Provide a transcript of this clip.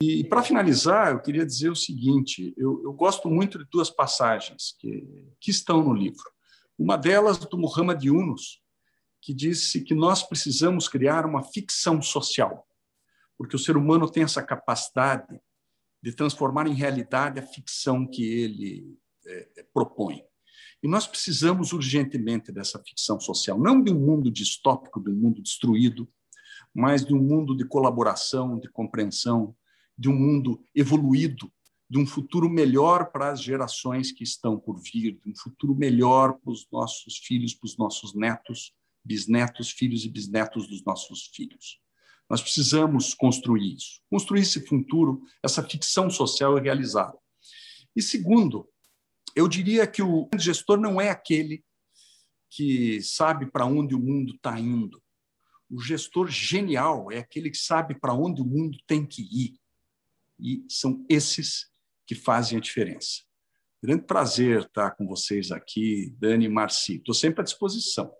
E para finalizar, eu queria dizer o seguinte: eu, eu gosto muito de duas passagens que, que estão no livro. Uma delas do Muhammad Yunus, que disse que nós precisamos criar uma ficção social, porque o ser humano tem essa capacidade de transformar em realidade a ficção que ele é, é, propõe. E nós precisamos urgentemente dessa ficção social, não de um mundo distópico, de um mundo destruído, mas de um mundo de colaboração, de compreensão, de um mundo evoluído, de um futuro melhor para as gerações que estão por vir, de um futuro melhor para os nossos filhos, para os nossos netos, bisnetos, filhos e bisnetos dos nossos filhos. Nós precisamos construir isso, construir esse futuro, essa ficção social é realizada. E segundo, eu diria que o gestor não é aquele que sabe para onde o mundo está indo. O gestor genial é aquele que sabe para onde o mundo tem que ir. E são esses que fazem a diferença. Grande prazer estar com vocês aqui, Dani e Marci. Estou sempre à disposição.